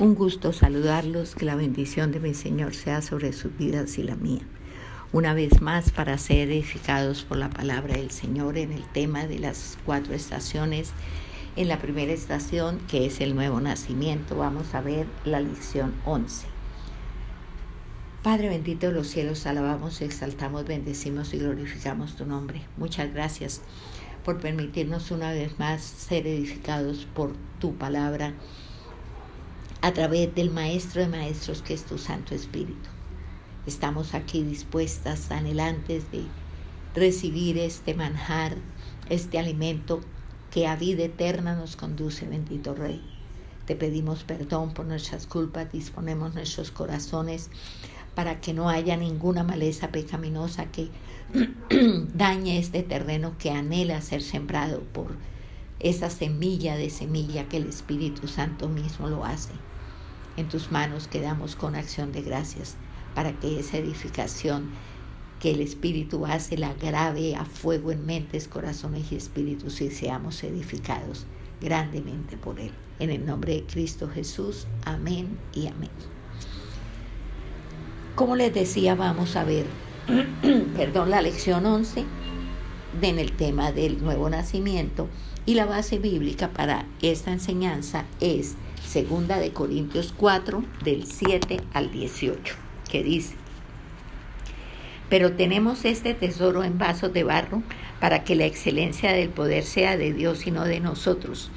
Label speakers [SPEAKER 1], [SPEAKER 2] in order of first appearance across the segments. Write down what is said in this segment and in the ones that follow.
[SPEAKER 1] Un gusto saludarlos, que la bendición de mi Señor sea sobre sus vidas y la mía. Una vez más para ser edificados por la palabra del Señor en el tema de las cuatro estaciones. En la primera estación, que es el nuevo nacimiento, vamos a ver la lección 11. Padre bendito de los cielos, alabamos, exaltamos, bendecimos y glorificamos tu nombre. Muchas gracias por permitirnos una vez más ser edificados por tu palabra a través del Maestro de Maestros que es tu Santo Espíritu. Estamos aquí dispuestas, anhelantes de recibir este manjar, este alimento que a vida eterna nos conduce, bendito Rey. Te pedimos perdón por nuestras culpas, disponemos nuestros corazones para que no haya ninguna maleza pecaminosa que dañe este terreno que anhela ser sembrado por esa semilla de semilla que el Espíritu Santo mismo lo hace. En tus manos quedamos con acción de gracias para que esa edificación que el Espíritu hace la grave a fuego en mentes, corazones y espíritus y seamos edificados grandemente por Él. En el nombre de Cristo Jesús, amén y amén. Como les decía, vamos a ver, perdón, la lección 11 en el tema del nuevo nacimiento y la base bíblica para esta enseñanza es Segunda de Corintios 4, del 7 al 18, que dice, pero tenemos este tesoro en vasos de barro para que la excelencia del poder sea de Dios y no de nosotros,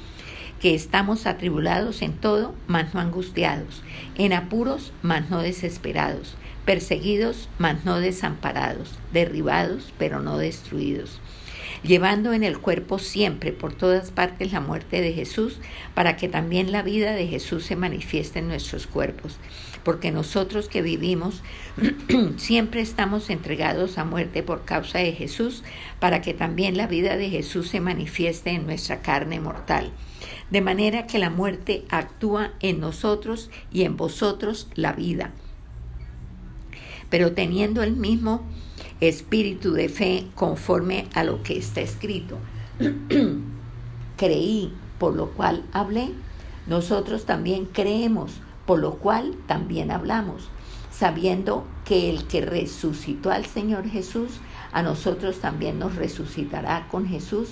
[SPEAKER 1] que estamos atribulados en todo, mas no angustiados, en apuros, mas no desesperados, perseguidos, mas no desamparados, derribados, pero no destruidos llevando en el cuerpo siempre por todas partes la muerte de Jesús, para que también la vida de Jesús se manifieste en nuestros cuerpos. Porque nosotros que vivimos siempre estamos entregados a muerte por causa de Jesús, para que también la vida de Jesús se manifieste en nuestra carne mortal. De manera que la muerte actúa en nosotros y en vosotros la vida. Pero teniendo el mismo espíritu de fe conforme a lo que está escrito. Creí, por lo cual hablé. Nosotros también creemos, por lo cual también hablamos, sabiendo que el que resucitó al Señor Jesús, a nosotros también nos resucitará con Jesús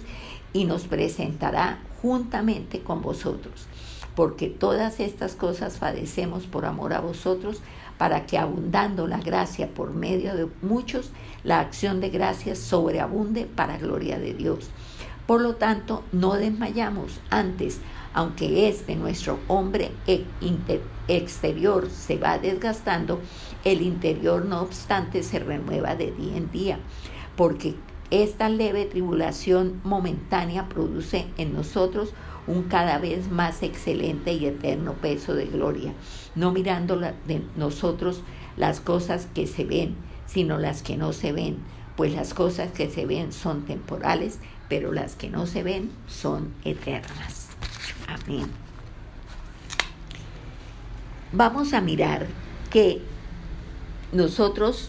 [SPEAKER 1] y nos presentará juntamente con vosotros. Porque todas estas cosas padecemos por amor a vosotros, para que abundando la gracia por medio de muchos, la acción de gracias sobreabunde para gloria de Dios. Por lo tanto, no desmayamos antes, aunque este nuestro hombre e exterior se va desgastando, el interior no obstante se renueva de día en día, porque esta leve tribulación momentánea produce en nosotros un cada vez más excelente y eterno peso de gloria, no mirando de nosotros las cosas que se ven, sino las que no se ven, pues las cosas que se ven son temporales, pero las que no se ven son eternas. Amén. Vamos a mirar que nosotros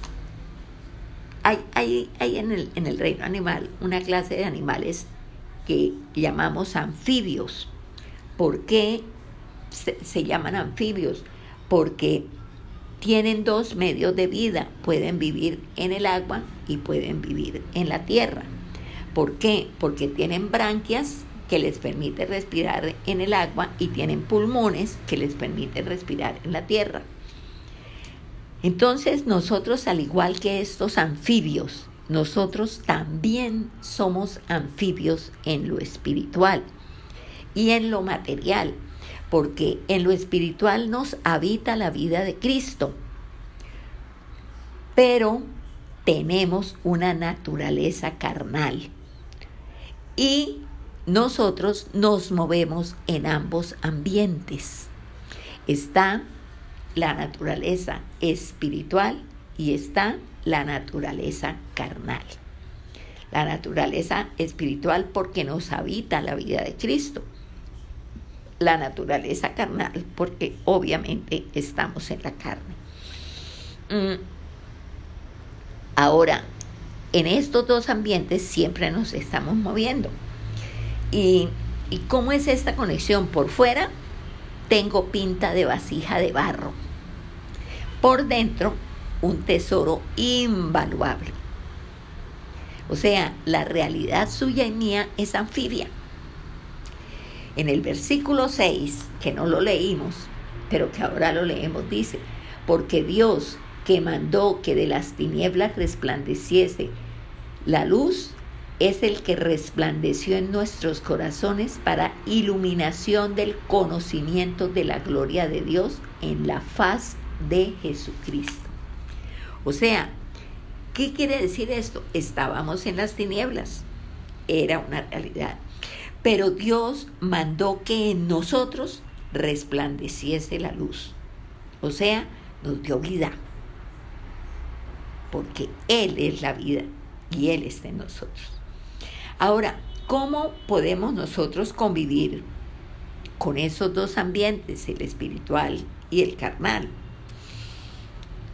[SPEAKER 1] hay, hay, hay en, el, en el reino animal una clase de animales que llamamos anfibios. ¿Por qué se, llaman anfibios? Porque tienen dos medios de vida, pueden vivir en el agua y pueden vivir en la tierra. ¿Por qué? Porque tienen branquias que les permiten respirar en el agua y tienen pulmones que les permiten respirar en la tierra. Entonces nosotros, al igual que estos anfibios, nosotros también somos anfibios en lo espiritual y en lo material, porque en lo espiritual nos habita la vida de Cristo, pero tenemos una naturaleza carnal y nosotros nos movemos en ambos ambientes. Está la naturaleza espiritual y está la naturaleza carnal. La naturaleza espiritual porque nos habita la vida de Cristo. La naturaleza carnal porque obviamente estamos en la carne. Mm. Ahora, en estos dos ambientes siempre nos estamos moviendo. ¿Y, ¿Y cómo es esta conexión? Por fuera tengo pinta de vasija de barro. Por dentro, un tesoro invaluable. O sea, la realidad suya y mía es anfibia. En el versículo 6, que no lo leímos, pero que ahora lo leemos, dice, porque Dios que mandó que de las tinieblas resplandeciese la luz, es el que resplandeció en nuestros corazones para iluminación del conocimiento de la gloria de Dios en la faz de Jesucristo. O sea, ¿qué quiere decir esto? Estábamos en las tinieblas, era una realidad, pero Dios mandó que en nosotros resplandeciese la luz. O sea, nos dio vida, porque Él es la vida y Él está en nosotros. Ahora, ¿cómo podemos nosotros convivir con esos dos ambientes, el espiritual y el carnal?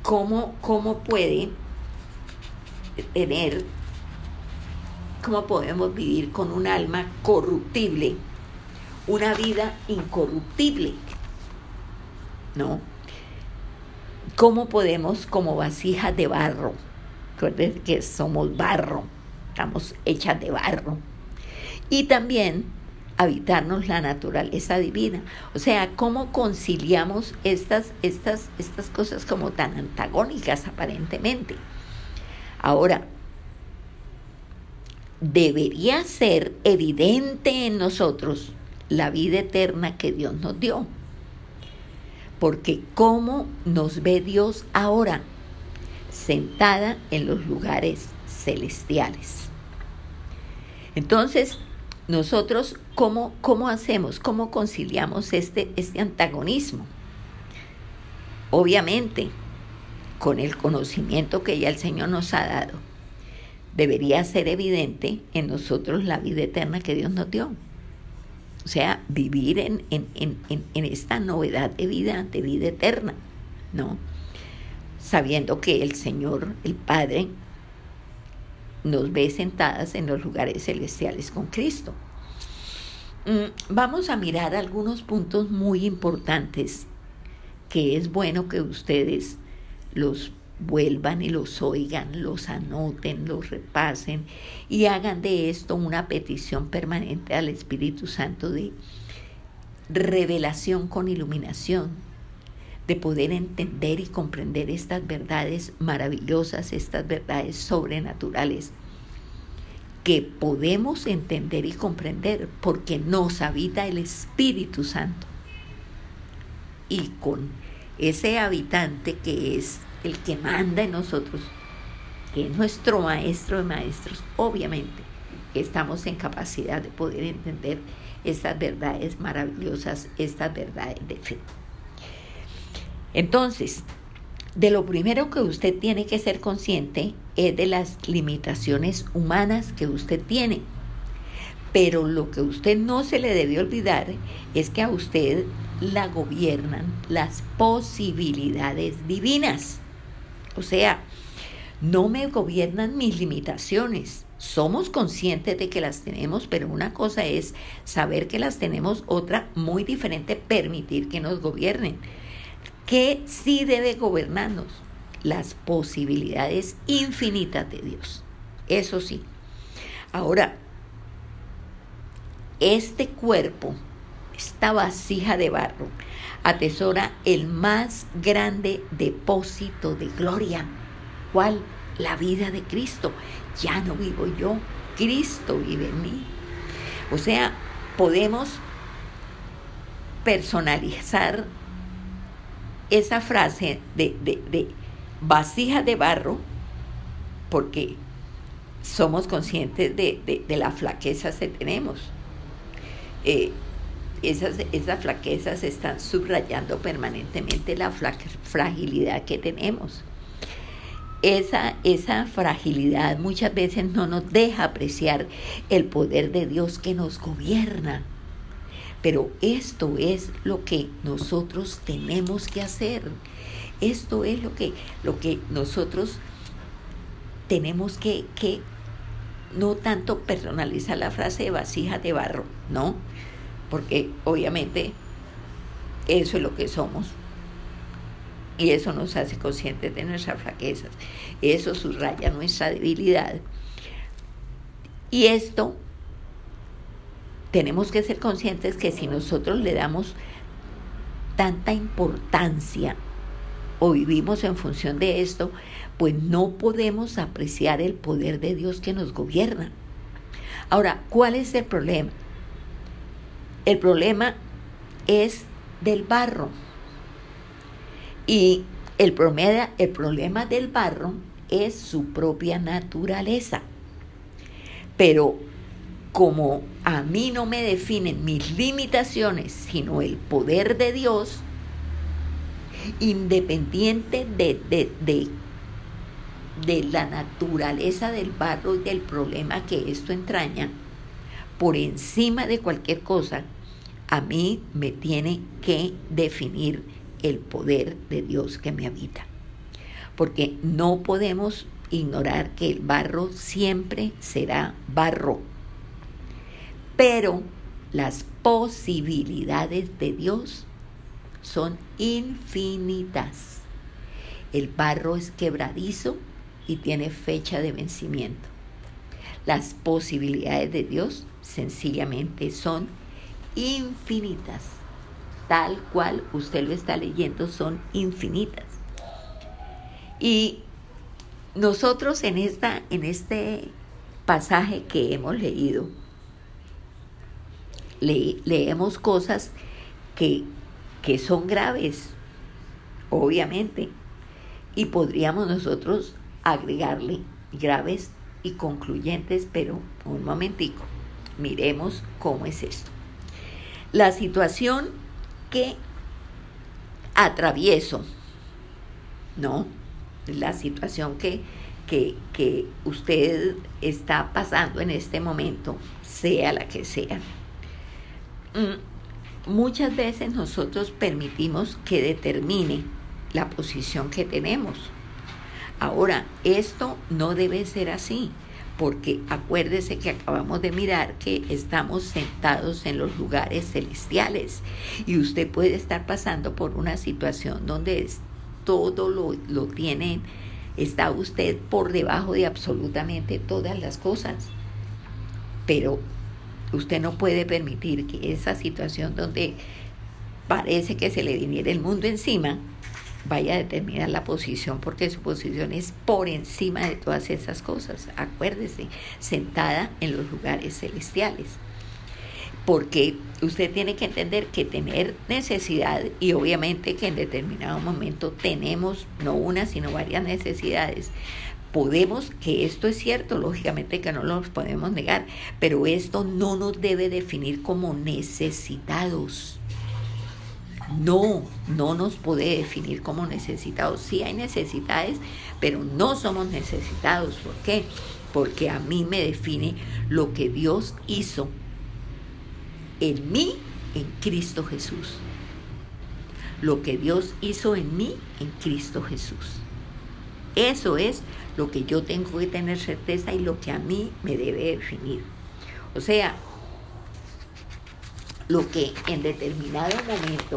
[SPEAKER 1] ¿Cómo, cómo puede tener, cómo podemos vivir con un alma corruptible, una vida incorruptible? ¿No? ¿Cómo podemos como vasijas de barro? Recuerden que somos barro estamos hechas de barro. Y también habitarnos la naturaleza divina. O sea, ¿cómo conciliamos estas, estas, estas cosas como tan antagónicas aparentemente? Ahora, debería ser evidente en nosotros la vida eterna que Dios nos dio. Porque ¿cómo nos ve Dios ahora? Sentada en los lugares celestiales. Entonces, nosotros, ¿cómo, cómo hacemos? ¿Cómo conciliamos este, este antagonismo? Obviamente, con el conocimiento que ya el Señor nos ha dado, debería ser evidente en nosotros la vida eterna que Dios nos dio. O sea, vivir en, en, en, en, esta novedad de vida, de vida eterna, ¿no? Sabiendo que el Señor, el Padre, nos ve sentadas en los lugares celestiales con Cristo. Mm, vamos a mirar algunos puntos muy importantes que es bueno que ustedes los vuelvan y los oigan, los anoten, los repasen y hagan de esto una petición permanente al Espíritu Santo de revelación con iluminación, de poder entender y comprender estas verdades maravillosas, estas verdades sobrenaturales que podemos entender y comprender porque nos habita el Espíritu Santo. Y con ese habitante que es el que manda en nosotros, que es nuestro maestro de maestros, obviamente estamos en capacidad de poder entender estas verdades maravillosas, estas verdades de fe. Entonces, de lo primero que usted tiene que ser consciente es de las limitaciones humanas que usted tiene. Pero lo que usted no se le debe olvidar es que a usted la gobiernan las posibilidades divinas. O sea, no me gobiernan mis limitaciones. Somos conscientes de que las tenemos, pero una cosa es saber que las tenemos, otra muy diferente, permitir que nos gobiernen que sí debe gobernarnos las posibilidades infinitas de Dios. Eso sí. Ahora, este cuerpo, esta vasija de barro, atesora el más grande depósito de gloria. ¿Cuál? La vida de Cristo. Ya no vivo yo, Cristo vive en mí. O sea, podemos personalizar esa frase de, de, vasija de barro, porque somos conscientes de, las flaquezas que tenemos. Eh, esas, esas flaquezas están subrayando permanentemente la fragilidad que tenemos. Esa, esa fragilidad muchas veces no nos deja apreciar el poder de Dios que nos gobierna pero esto es lo que nosotros tenemos que hacer. Esto es lo que, lo que nosotros tenemos que, que no tanto personalizar la frase de vasija de barro, ¿no? Porque obviamente Eso es lo que somos. Y eso nos hace conscientes de nuestras flaquezas. Eso subraya nuestra debilidad. Y esto tenemos que ser conscientes que si nosotros le damos tanta importancia o vivimos en función de esto, pues no podemos apreciar el poder de Dios que nos gobierna. Ahora, ¿cuál es el problema? El problema es del barro. Y el problema, el problema del barro es su propia naturaleza. Pero como a mí no me definen mis limitaciones, sino el poder de Dios, independiente de, de, de, de, la naturaleza del barro y del problema que esto entraña, por encima de cualquier cosa, a mí me tiene que definir el poder de Dios que me habita. Porque no podemos ignorar que el barro siempre será barro. Pero las posibilidades de Dios son infinitas. El barro es quebradizo y tiene fecha de vencimiento. Las posibilidades de Dios sencillamente son infinitas tal cual usted lo está leyendo son infinitas. Y nosotros en, esta, en este pasaje que hemos leído, leemos cosas que, que son graves, obviamente, y podríamos nosotros agregarle graves y concluyentes, pero un momentico, miremos cómo es esto. La situación que atravieso, ¿no? La situación que, que, usted está pasando en este momento, sea la que sea. Mm, muchas veces nosotros permitimos que determine la posición que tenemos. Ahora, esto no debe ser así porque acuérdese que acabamos de mirar que estamos sentados en los lugares celestiales y usted puede estar pasando por una situación donde todo lo, lo tiene, está usted por debajo de absolutamente todas las cosas, pero usted no puede permitir que esa situación donde parece que se le viniera el mundo encima, vaya a determinar la posición porque su posición es por encima de todas esas cosas. Acuérdese, sentada en los lugares celestiales. Porque usted tiene que entender que tener necesidad y obviamente que en determinado momento tenemos no una sino varias necesidades. Podemos, que esto es cierto, lógicamente que no lo podemos negar, pero esto no nos debe definir como necesitados no, no nos puede definir como necesitados. Sí hay necesidades, pero no somos necesitados. ¿Por qué? Porque a mí me define lo que Dios hizo en mí, en Cristo Jesús. Lo que Dios hizo en mí, en Cristo Jesús. Eso es lo que yo tengo que tener certeza y lo que a mí me debe definir. O sea, lo que en determinado momento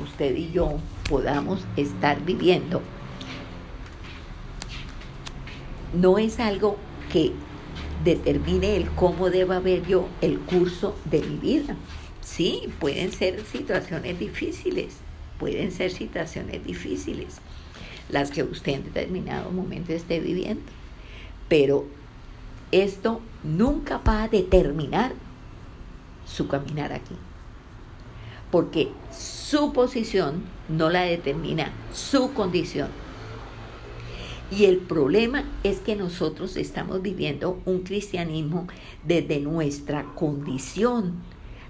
[SPEAKER 1] usted y yo podamos estar viviendo, no es algo que determine el cómo deba ver yo el curso de mi vida. Sí, pueden ser situaciones difíciles, pueden ser situaciones difíciles las que usted en determinado momento esté viviendo, pero esto nunca va a determinar su caminar aquí porque su posición no la determina su condición. Y el problema es que nosotros estamos viviendo un cristianismo desde nuestra condición.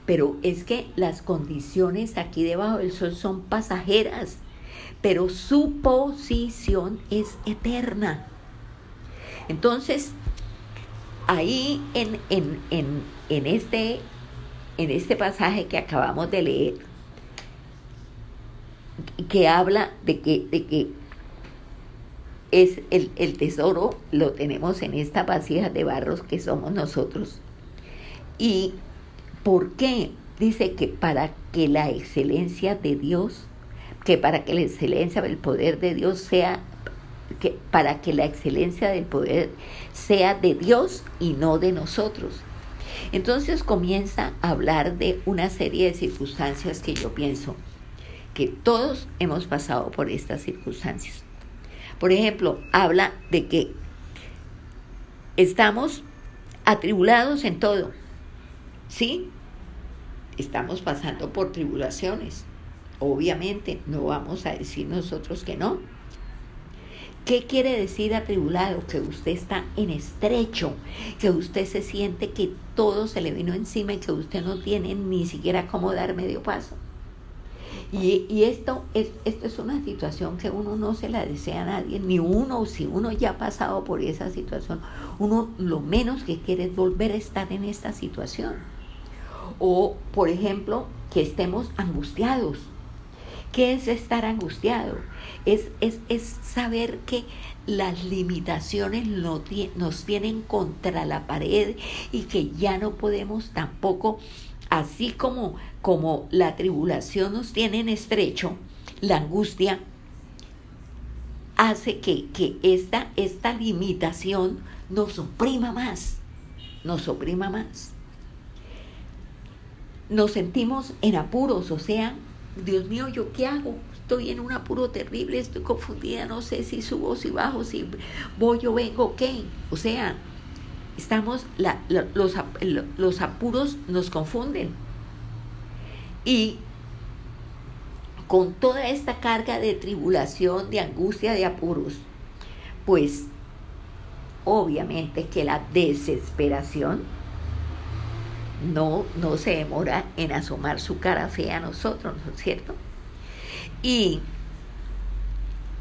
[SPEAKER 1] Pero es que las condiciones aquí debajo del sol son pasajeras, pero su posición es eterna. Entonces, ahí en, en, en, en este en este pasaje que acabamos de leer, que habla de que, de que es el, el tesoro lo tenemos en esta vasija de barros que somos nosotros. ¿Y por qué? dice que para que la excelencia de Dios, que para que la excelencia del poder de Dios sea, que para que la excelencia del poder sea de Dios y no de nosotros. Entonces comienza a hablar de una serie de circunstancias que yo pienso que todos hemos pasado por estas circunstancias. Por ejemplo, habla de que estamos atribulados en todo. ¿Sí? Estamos pasando por tribulaciones. Obviamente, no vamos a decir nosotros que no. ¿Qué quiere decir atribulado? Que usted está en estrecho, que usted se siente que todo se le vino encima y que usted no tiene ni siquiera cómo dar medio paso. Y, esto, es, esto es una situación que uno no se la desea a nadie, ni uno, si uno ya ha pasado por esa situación, uno lo menos que quiere es volver a estar en esta situación. O, por ejemplo, que estemos angustiados. ¿Qué es estar angustiado? Es, es, es saber que las limitaciones nos tienen contra la pared y que ya no podemos tampoco así como, como la tribulación nos tiene en estrecho, la angustia hace que, que esta, esta limitación nos oprima más, nos oprima más. Nos sentimos en apuros, o sea, Dios mío, ¿yo qué hago? Estoy en un apuro terrible, estoy confundida, no sé si subo, si bajo, si voy o vengo, ¿qué? O sea, estamos, los, los apuros nos confunden. Y con toda esta carga de tribulación, de angustia, de apuros, pues obviamente que la desesperación no, no se demora en asomar su cara fea a nosotros, ¿no es cierto? Y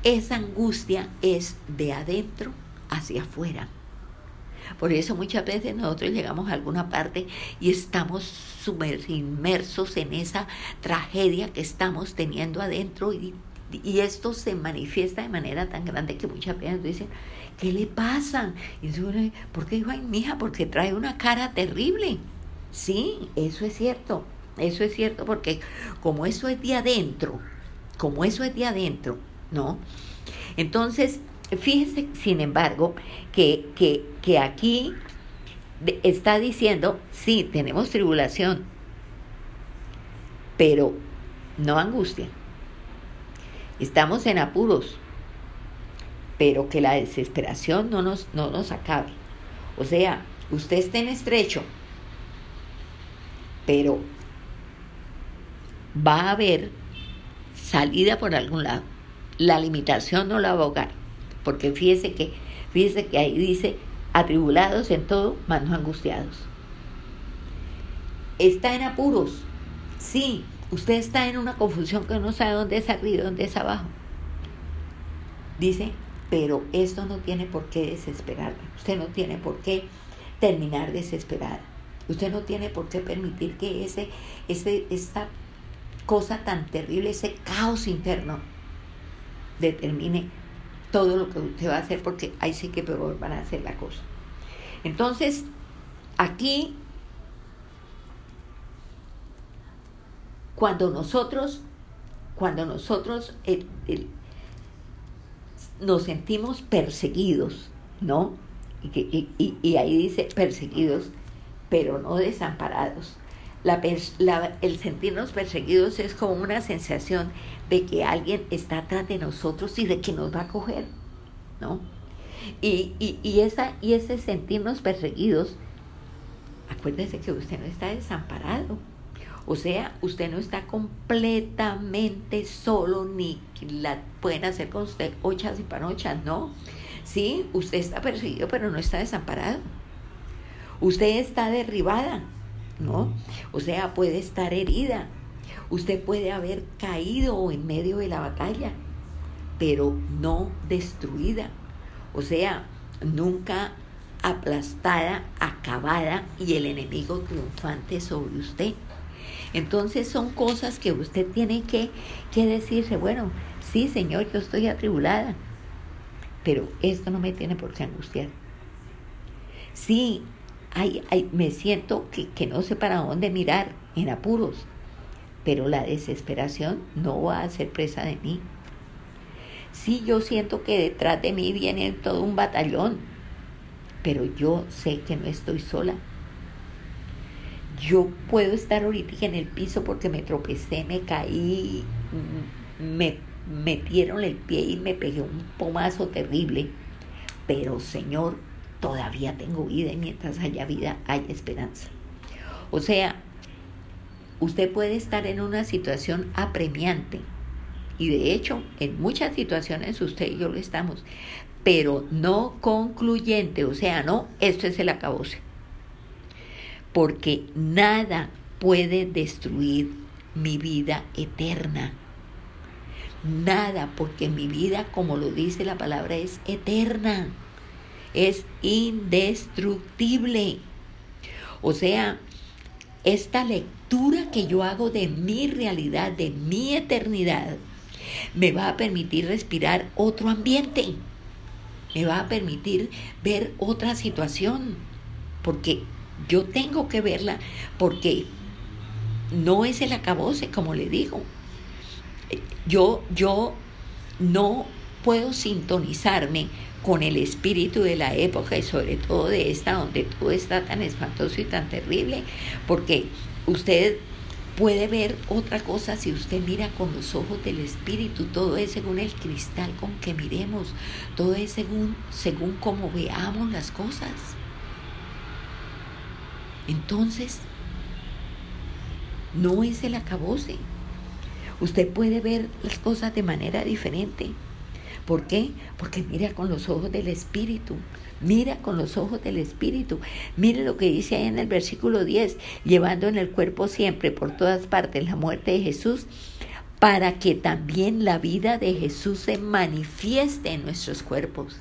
[SPEAKER 1] esa angustia es de adentro hacia afuera. Por eso muchas veces nosotros llegamos a alguna parte y estamos inmersos en esa tragedia que estamos teniendo adentro y, esto se manifiesta de manera tan grande que muchas veces dicen, ¿qué le pasa? Y ¿por qué dijo, mija? Porque trae una cara terrible. Sí, eso es cierto, eso es cierto, porque como eso es de adentro, como eso es de adentro, ¿no? Entonces, Fíjese, sin embargo, que, que, que aquí está diciendo, sí, tenemos tribulación, pero no angustia. Estamos en apuros, pero que la desesperación no nos, no nos acabe. O sea, usted está en estrecho, pero va a haber salida por algún lado. La limitación no la va a ahogar porque fíjese que, fíjese que ahí dice, atribulados en todo, mas no angustiados. Está en apuros, sí, usted está en una confusión que no sabe dónde es arriba y dónde es abajo. Dice, pero esto no tiene por qué desesperarla, usted no tiene por qué terminar desesperada. Usted no tiene por qué permitir que ese, ese, esta cosa tan terrible, ese caos interno, determine todo lo que usted va a hacer porque ahí sí que peor van a hacer la cosa. Entonces, aquí, cuando nosotros, cuando nosotros nos sentimos perseguidos, ¿no? Y, y, ahí dice perseguidos, pero no desamparados. La, el sentirnos perseguidos es como una sensación de que alguien está atrás de nosotros y de que nos va a coger, ¿no? Y, y, esa, y ese sentirnos perseguidos, acuérdese que usted no está desamparado. O sea, usted no está completamente solo ni la pueden hacer con usted ochas y panochas, no. Sí, usted está perseguido, pero no está desamparado. Usted está derribada, ¿no? O sea, puede estar herida, Usted puede haber caído en medio de la batalla, pero no destruida. O sea, nunca aplastada, acabada y el enemigo triunfante sobre usted. Entonces son cosas que usted tiene que, que decirse, bueno, sí Señor, yo estoy atribulada, pero esto no me tiene por qué angustiar. Sí, me siento que, que no sé para dónde mirar, en apuros, pero la desesperación no va a ser presa de mí. Sí, yo siento que detrás de mí viene todo un batallón, pero yo sé que no estoy sola. Yo puedo estar ahorita en el piso porque me tropecé, me caí, me metieron el pie y me pegué un pomazo terrible. Pero Señor, todavía tengo vida y mientras haya vida hay esperanza. O sea, usted puede estar en una situación apremiante. Y de hecho, en muchas situaciones usted y yo lo estamos. Pero no concluyente. O sea, no, esto es el acabose. Porque nada puede destruir mi vida eterna. Nada, porque mi vida, como lo dice la palabra, es eterna. Es indestructible. O sea, esta lectura que yo hago de mi realidad, de mi eternidad, me va a permitir respirar otro ambiente. Me va a permitir ver otra situación. Porque yo tengo que verla, porque no es el acabose, como le digo yo, yo no puedo sintonizarme con el espíritu de la época y sobre todo de esta donde todo está tan espantoso y tan terrible, porque usted puede ver otra cosa si usted mira con los ojos del espíritu, todo es según el cristal con que miremos, todo es según según cómo veamos las cosas. Entonces, no es el acabose. Usted puede ver las cosas de manera diferente. ¿Por qué? Porque mira con los ojos del Espíritu. Mira con los ojos del Espíritu. Mire lo que dice ahí en el versículo 10, llevando en el cuerpo siempre por todas partes la muerte de Jesús, para que también la vida de Jesús se manifieste en nuestros cuerpos.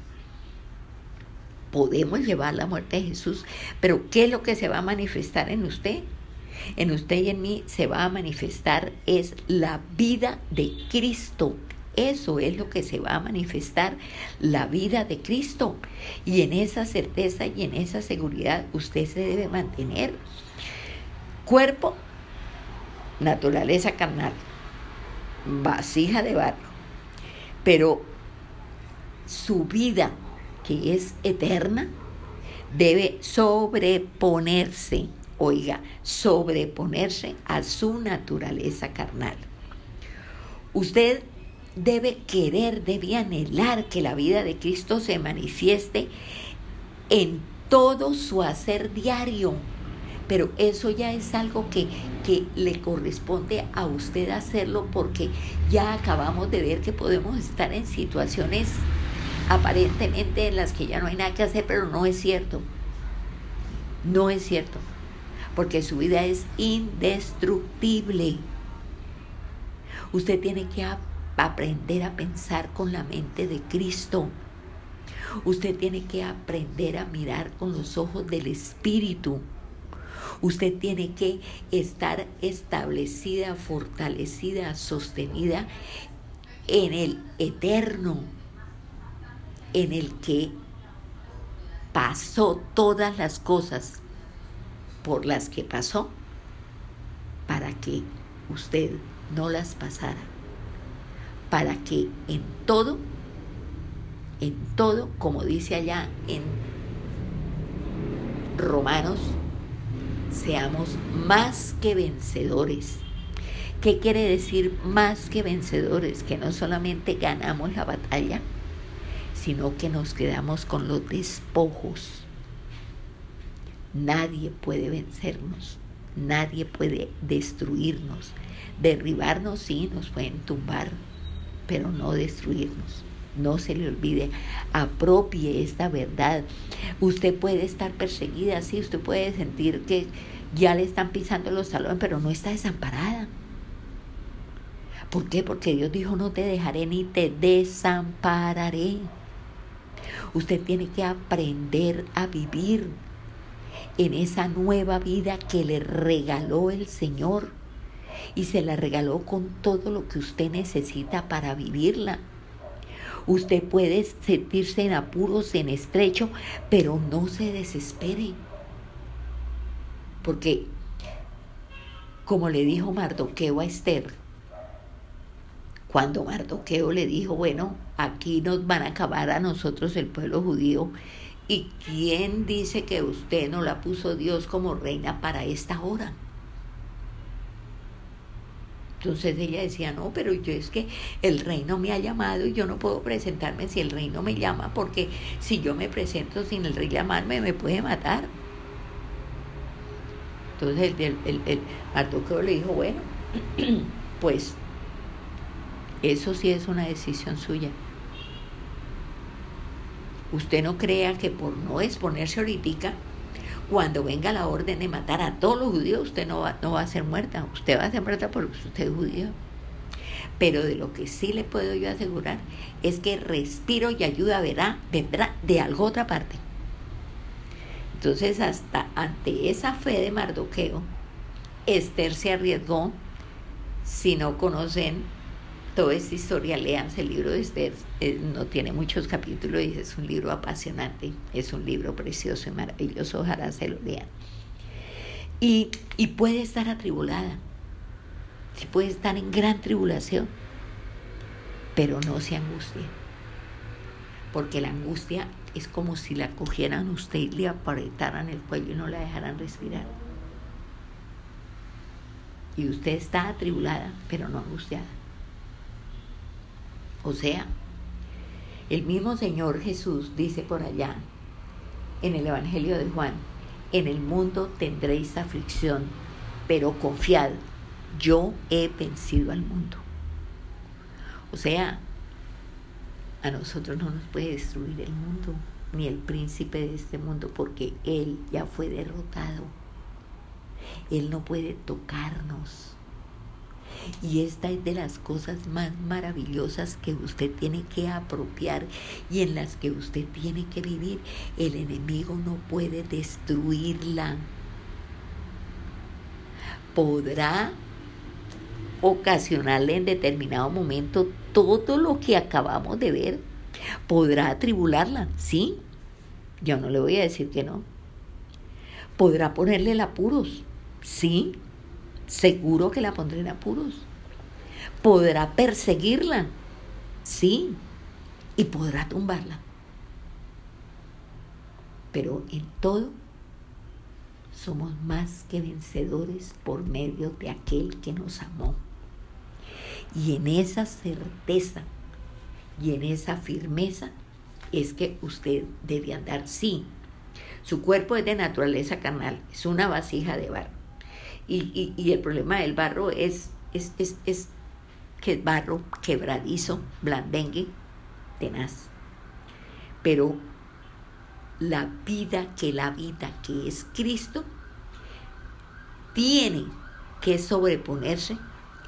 [SPEAKER 1] Podemos llevar la muerte de Jesús, pero ¿qué es lo que se va a manifestar en usted? en usted y en mí se va a manifestar es la vida de Cristo. Eso es lo que se va a manifestar, la vida de Cristo. Y en esa certeza y en esa seguridad usted se debe mantener. Cuerpo, naturaleza carnal, vasija de barro. Pero su vida, que es eterna, debe sobreponerse oiga, sobreponerse a su naturaleza carnal. Usted debe querer, debe anhelar que la vida de Cristo se manifieste en todo su hacer diario. Pero eso ya es algo que, que le corresponde a usted hacerlo porque ya acabamos de ver que podemos estar en situaciones aparentemente en las que ya no hay nada que hacer, pero no es cierto. No es cierto porque su vida es indestructible. Usted tiene que aprender a pensar con la mente de Cristo. Usted tiene que aprender a mirar con los ojos del Espíritu. Usted tiene que estar establecida, fortalecida, sostenida en el eterno, en el que pasó todas las cosas por las que pasó para que usted no las pasara, para que en todo, en todo, como dice allá en Romanos, seamos más que vencedores. ¿Qué quiere decir más que vencedores? Que no solamente ganamos la batalla, sino que nos quedamos con los despojos Nadie puede vencernos, nadie puede destruirnos. Derribarnos sí, nos pueden tumbar, pero no destruirnos. No se le olvide, apropie esta verdad. Usted puede estar perseguida, sí, usted puede sentir que ya le están pisando los talones, pero no está desamparada. ¿Por qué? Porque Dios dijo, no te dejaré ni te desampararé. Usted tiene que aprender a vivir en esa nueva vida que le regaló el Señor y se la regaló con todo lo que usted necesita para vivirla. Usted puede sentirse en apuros, en estrecho, pero no se desespere. Porque como le dijo Mardoqueo a Esther, cuando Mardoqueo le dijo, bueno, aquí nos van a acabar a nosotros el pueblo judío, ¿y quién dice que usted no la puso Dios como reina para esta hora? Entonces ella decía, no, pero yo es que el reino me ha llamado y yo no puedo presentarme si el reino me llama, porque si yo me presento sin el rey llamarme, me puede matar. Entonces el, el, el, el le dijo, bueno, pues eso sí es una decisión suya. Usted no crea que por no exponerse ahorita, cuando venga la orden de matar a todos los judíos, usted no va, no va a ser muerta. Usted va a ser muerta porque usted es judío. Pero de lo que sí le puedo yo asegurar es que respiro y ayuda verá, vendrá de algo otra parte. Entonces, hasta ante esa fe de Mardoqueo, Esther se arriesgó. Si no conocen toda esta historia, léanse el libro de Esther. Eh, no tiene muchos capítulos y es un libro apasionante, es un libro precioso y maravilloso, ojalá se lo lean. Y, y puede estar atribulada, sí puede estar en gran tribulación, pero no se angustie, porque la angustia es como si la cogieran usted y le apretaran el cuello y no la dejaran respirar. Y usted está atribulada, pero no angustiada. O sea, el mismo Señor Jesús dice por allá en el Evangelio de Juan, en el mundo tendréis aflicción, pero confiad, yo he vencido al mundo. O sea, a nosotros no nos puede destruir el mundo, ni el príncipe de este mundo, porque Él ya fue derrotado. Él no puede tocarnos. Y esta es de las cosas más maravillosas que usted tiene que apropiar y en las que usted tiene que vivir. El enemigo no puede destruirla. Podrá ocasionarle en determinado momento todo lo que acabamos de ver. Podrá atribularla, sí. Yo no le voy a decir que no. Podrá ponerle el apuros, sí seguro que la pondré en apuros. Podrá perseguirla, sí, y podrá tumbarla. Pero en todo somos más que vencedores por medio de aquel que nos amó. Y en esa certeza y en esa firmeza es que usted debe andar. Sí, su cuerpo es de naturaleza carnal, es una vasija de barro y, el problema del barro es, es, es, que es barro quebradizo, blandengue, tenaz. Pero la vida que la vida que es Cristo tiene que sobreponerse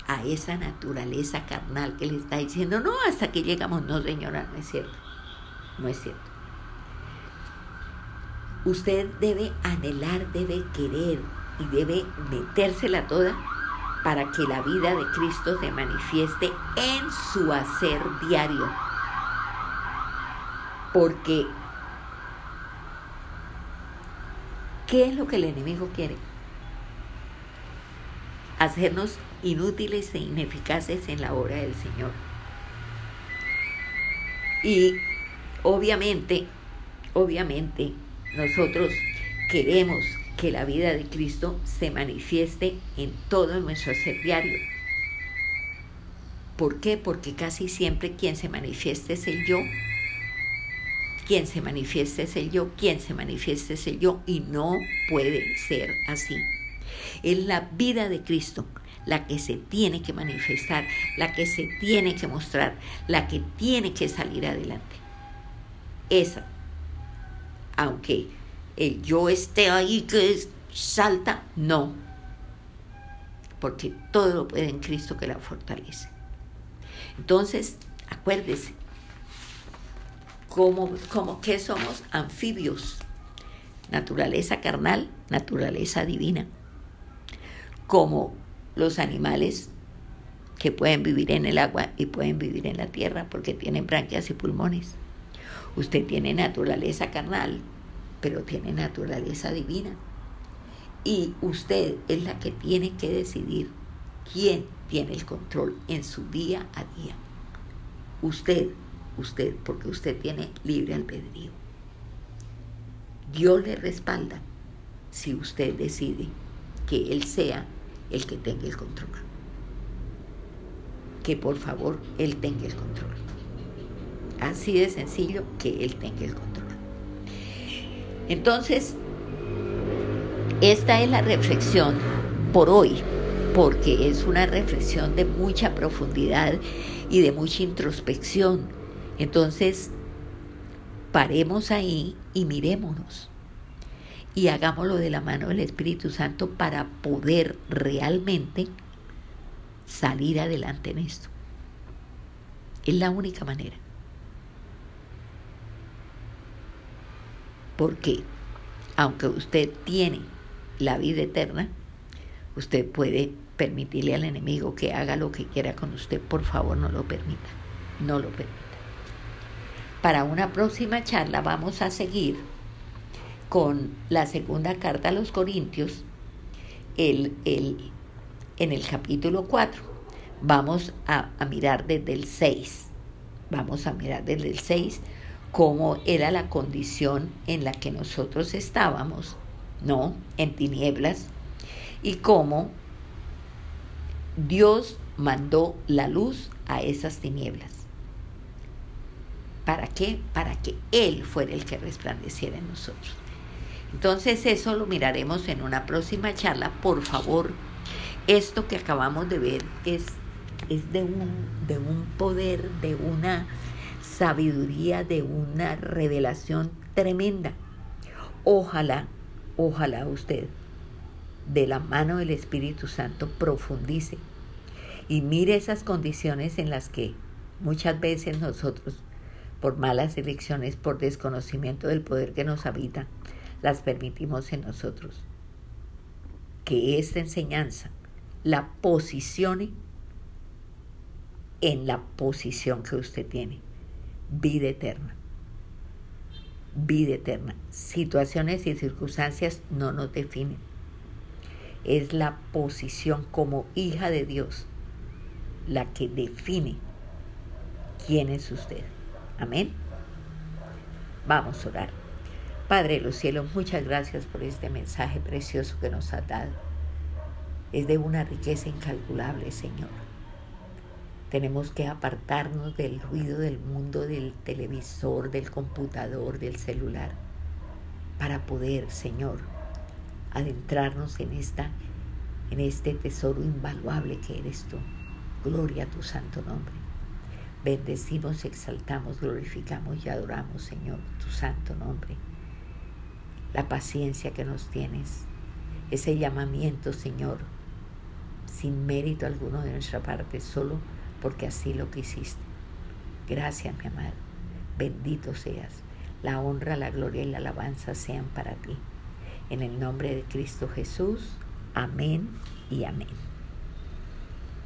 [SPEAKER 1] a esa naturaleza carnal que le está diciendo, no, hasta que llegamos, no señora, no es cierto, no es cierto. Usted debe anhelar, debe querer, y debe metérsela toda para que la vida de Cristo se manifieste en su hacer diario. Porque, ¿qué es lo que el enemigo quiere? Hacernos inútiles e ineficaces en la obra del Señor. Y obviamente, obviamente, nosotros queremos que la vida de Cristo se manifieste en todo nuestro ser diario. ¿Por qué? Porque casi siempre quien se manifieste es el yo. Quien se manifieste es el yo, quien se manifieste es el yo y no puede ser así. Es la vida de Cristo la que se tiene que manifestar, la que se tiene que mostrar, la que tiene que salir adelante. Esa, aunque el yo esté ahí que salta, no. Porque todo lo puede en Cristo que la fortalece. Entonces, acuérdese, como, como que somos anfibios, naturaleza carnal, naturaleza divina, como los animales que pueden vivir en el agua y pueden vivir en la tierra porque tienen branquias y pulmones. Usted tiene naturaleza carnal, pero tiene naturaleza divina. Y usted es la que tiene que decidir quién tiene el control en su día a día. Usted, usted, porque usted tiene libre albedrío. Dios le respalda si usted decide que Él sea el que tenga el control. Que por favor Él tenga el control. Así de sencillo que Él tenga el control. Entonces, esta es la reflexión por hoy, porque es una reflexión de mucha profundidad y de mucha introspección. Entonces, paremos ahí y mirémonos y hagámoslo de la mano del Espíritu Santo para poder realmente salir adelante en esto. Es la única manera. Porque aunque usted tiene la vida eterna, usted puede permitirle al enemigo que haga lo que quiera con usted. Por favor, no lo permita. No lo permita. Para una próxima charla vamos a seguir con la segunda carta a los Corintios, el, en el capítulo 4. Vamos a, a mirar desde el 6. Vamos a mirar desde el 6 cómo era la condición en la que nosotros estábamos, ¿no? En tinieblas, y cómo Dios mandó la luz a esas tinieblas. ¿Para qué? Para que Él fuera el que resplandeciera en nosotros. Entonces eso lo miraremos en una próxima charla. Por favor, esto que acabamos de ver es, es de, un, de un poder, de una sabiduría, de una revelación tremenda. Ojalá, ojalá usted, de la mano del Espíritu Santo, profundice y mire esas condiciones en las que muchas veces nosotros, por malas elecciones, por desconocimiento del poder que nos habita, las permitimos en nosotros. Que esta enseñanza la posicione en la posición que usted tiene. Vida eterna. Vida eterna. Situaciones y circunstancias no nos definen. Es la posición como hija de Dios la que define quién es usted. Amén. Vamos a orar. Padre de los cielos, muchas gracias por este mensaje precioso que nos ha dado. Es de una riqueza incalculable, Señor. Tenemos que apartarnos del ruido del mundo, del televisor, del computador, del celular, para poder, Señor, adentrarnos en esta en este tesoro invaluable que eres tú. Gloria a tu santo nombre. Bendecimos, exaltamos, glorificamos y adoramos, Señor, tu santo nombre la paciencia que nos tienes, ese llamamiento, Señor, sin mérito alguno de nuestra parte, solo porque así lo quisiste. Gracias, mi amado. Bendito seas. La honra, la gloria y la alabanza sean para ti. En el nombre de Cristo Jesús. Amén y amén.